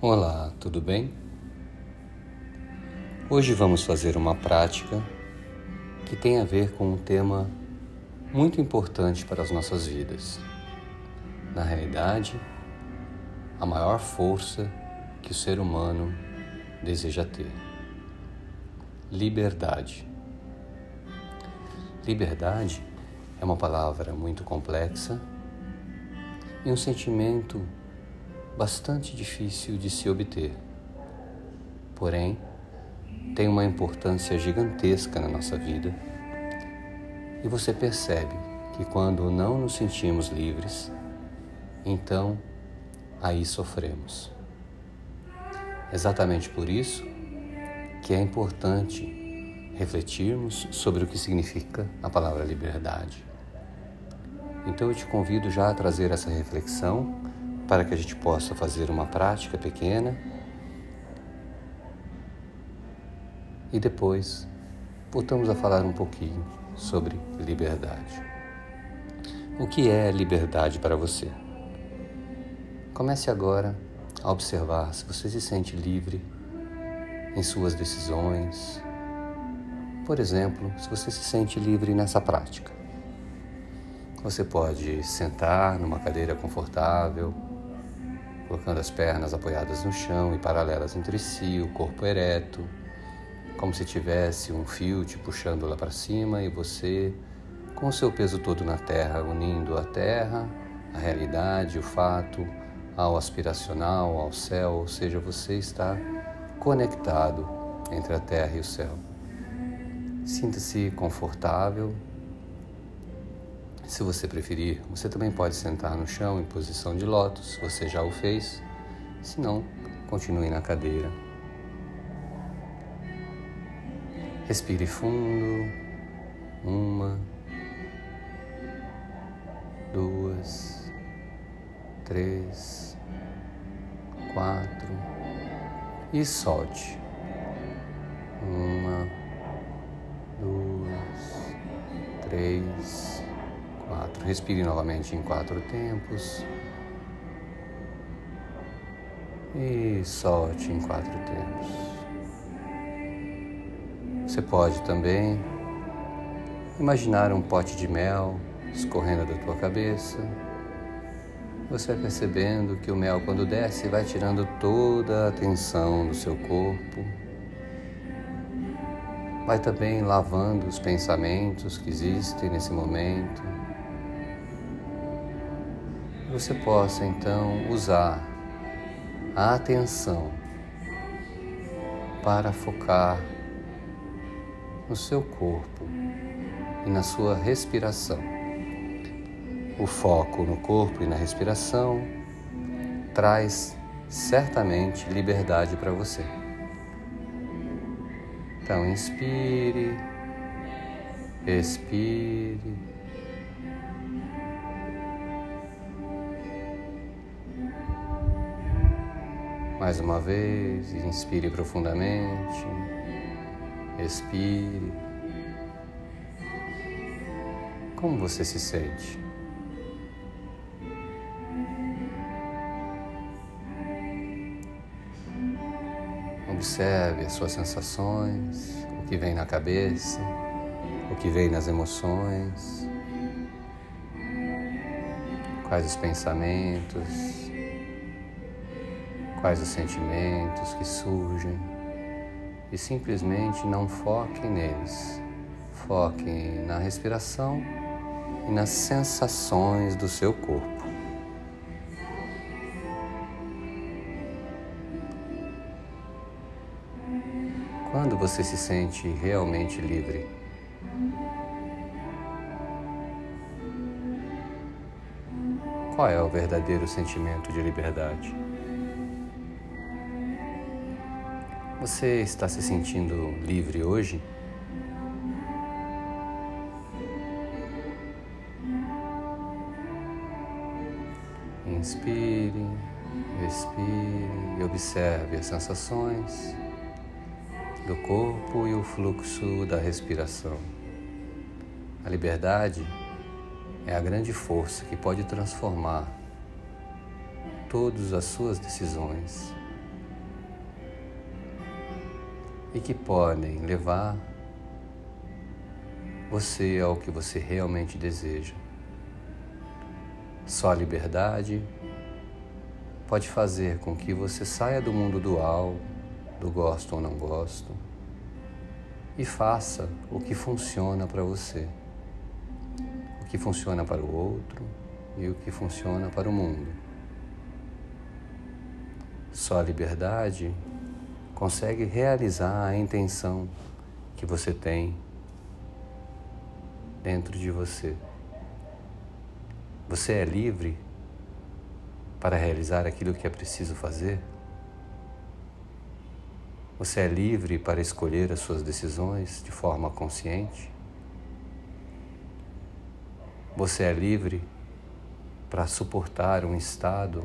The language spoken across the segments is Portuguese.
Olá, tudo bem? Hoje vamos fazer uma prática que tem a ver com um tema muito importante para as nossas vidas. Na realidade, a maior força que o ser humano deseja ter: liberdade. Liberdade é uma palavra muito complexa e um sentimento bastante difícil de se obter. Porém, tem uma importância gigantesca na nossa vida. E você percebe que quando não nos sentimos livres, então aí sofremos. Exatamente por isso que é importante refletirmos sobre o que significa a palavra liberdade. Então eu te convido já a trazer essa reflexão para que a gente possa fazer uma prática pequena e depois voltamos a falar um pouquinho sobre liberdade. O que é liberdade para você? Comece agora a observar se você se sente livre em suas decisões. Por exemplo, se você se sente livre nessa prática. Você pode sentar numa cadeira confortável colocando as pernas apoiadas no chão e paralelas entre si, o corpo ereto, como se tivesse um fio te puxando lá para cima e você com o seu peso todo na terra, unindo a terra, a realidade, o fato, ao aspiracional, ao céu, ou seja, você está conectado entre a terra e o céu. Sinta-se confortável. Se você preferir, você também pode sentar no chão em posição de lótus, se você já o fez. Se não, continue na cadeira. Respire fundo. Uma, duas, três, quatro e solte. Respire novamente em quatro tempos. E solte em quatro tempos. Você pode também imaginar um pote de mel escorrendo da tua cabeça. Você vai percebendo que o mel, quando desce, vai tirando toda a tensão do seu corpo. Vai também lavando os pensamentos que existem nesse momento você possa então usar a atenção para focar no seu corpo e na sua respiração. O foco no corpo e na respiração traz certamente liberdade para você. Então, inspire, expire. Mais uma vez, inspire profundamente, expire. Como você se sente? Observe as suas sensações, o que vem na cabeça, o que vem nas emoções, quais os pensamentos, quais os sentimentos que surgem e simplesmente não foquem neles. Foquem na respiração e nas sensações do seu corpo. Quando você se sente realmente livre? Qual é o verdadeiro sentimento de liberdade? Você está se sentindo livre hoje? Inspire, expire e observe as sensações do corpo e o fluxo da respiração. A liberdade é a grande força que pode transformar todas as suas decisões e que podem levar você ao que você realmente deseja. Só a liberdade pode fazer com que você saia do mundo dual, do gosto ou não gosto, e faça o que funciona para você, o que funciona para o outro e o que funciona para o mundo. Só a liberdade consegue realizar a intenção que você tem dentro de você. Você é livre para realizar aquilo que é preciso fazer? Você é livre para escolher as suas decisões de forma consciente? Você é livre para suportar um estado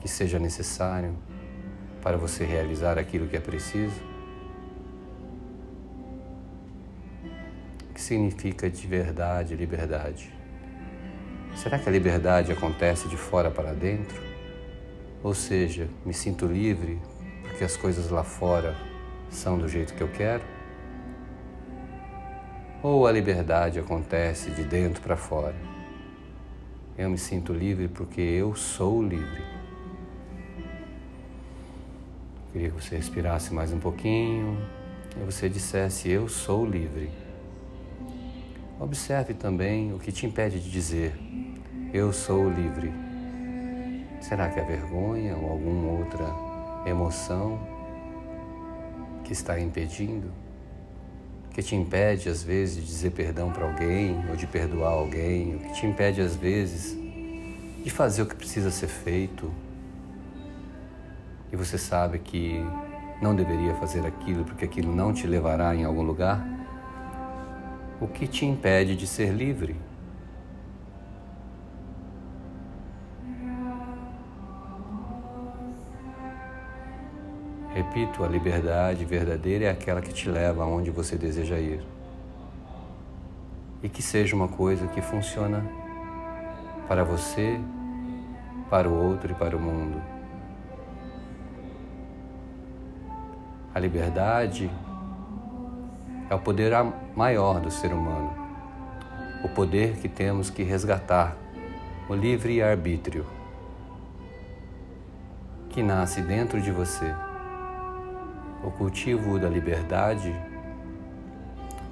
que seja necessário para você realizar aquilo que é preciso? O que significa de verdade liberdade? Será que a liberdade acontece de fora para dentro? Ou seja, me sinto livre porque as coisas lá fora são do jeito que eu quero? Ou a liberdade acontece de dentro para fora? Eu me sinto livre porque eu sou livre. Queria que você respirasse mais um pouquinho e você dissesse: Eu sou livre. Observe também o que te impede de dizer: Eu sou livre. Será que é vergonha ou alguma outra emoção que está impedindo, que te impede às vezes de dizer perdão para alguém ou de perdoar alguém, o que te impede às vezes de fazer o que precisa ser feito e você sabe que não deveria fazer aquilo porque aquilo não te levará em algum lugar? O que te impede de ser livre? Repito, a liberdade verdadeira é aquela que te leva aonde você deseja ir. E que seja uma coisa que funciona para você, para o outro e para o mundo. A liberdade é o poder maior do ser humano, o poder que temos que resgatar, o livre arbítrio, que nasce dentro de você. O cultivo da liberdade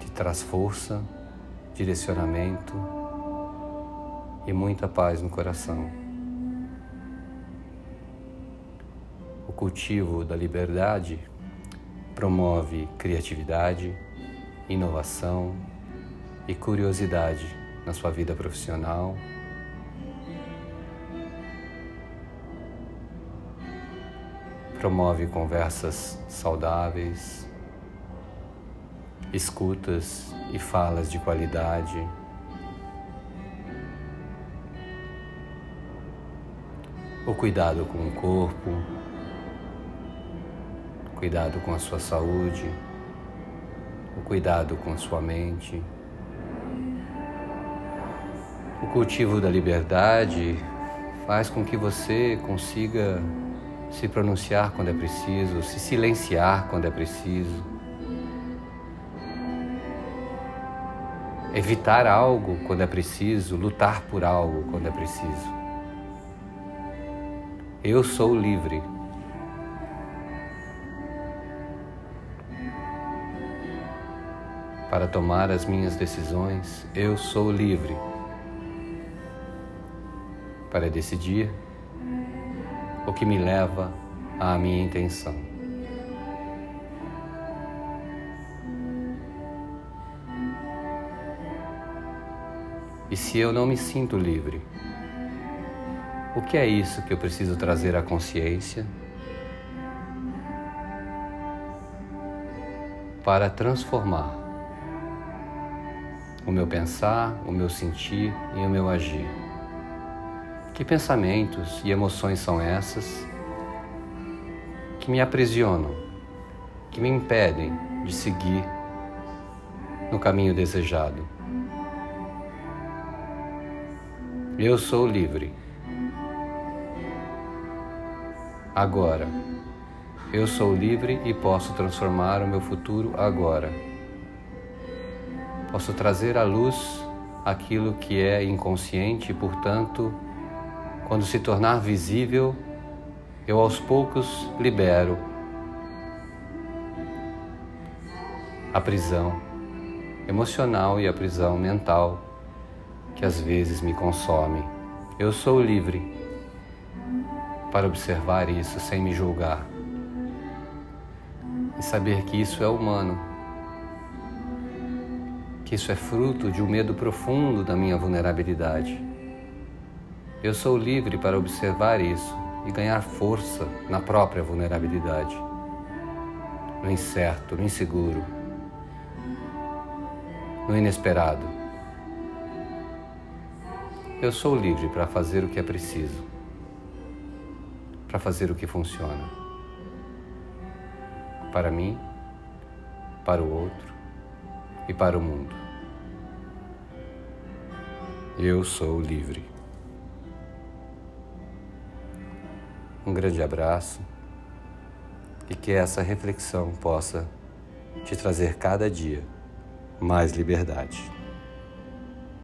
te traz força, direcionamento e muita paz no coração. O cultivo da liberdade promove criatividade, inovação e curiosidade na sua vida profissional promove conversas saudáveis, escutas e falas de qualidade. O cuidado com o corpo, cuidado com a sua saúde, o cuidado com a sua mente. O cultivo da liberdade faz com que você consiga se pronunciar quando é preciso, se silenciar quando é preciso, evitar algo quando é preciso, lutar por algo quando é preciso. Eu sou livre. Para tomar as minhas decisões, eu sou livre. Para decidir, o que me leva à minha intenção. E se eu não me sinto livre, o que é isso que eu preciso trazer à consciência para transformar o meu pensar, o meu sentir e o meu agir? Que pensamentos e emoções são essas que me aprisionam, que me impedem de seguir no caminho desejado? Eu sou livre. Agora, Eu sou livre e posso transformar o meu futuro agora. Posso trazer à luz aquilo que é inconsciente e, portanto, quando se tornar visível, eu aos poucos libero a prisão emocional e a prisão mental que às vezes me consome. Eu sou livre para observar isso sem me julgar e saber que isso é humano, que isso é fruto de um medo profundo da minha vulnerabilidade. Eu sou livre para observar isso e ganhar força na própria vulnerabilidade, no incerto, no inseguro, no inesperado. Eu sou livre para fazer o que é preciso, para fazer o que funciona. Para mim, para o outro e para o mundo. Eu sou livre. Um grande abraço e que essa reflexão possa te trazer cada dia mais liberdade.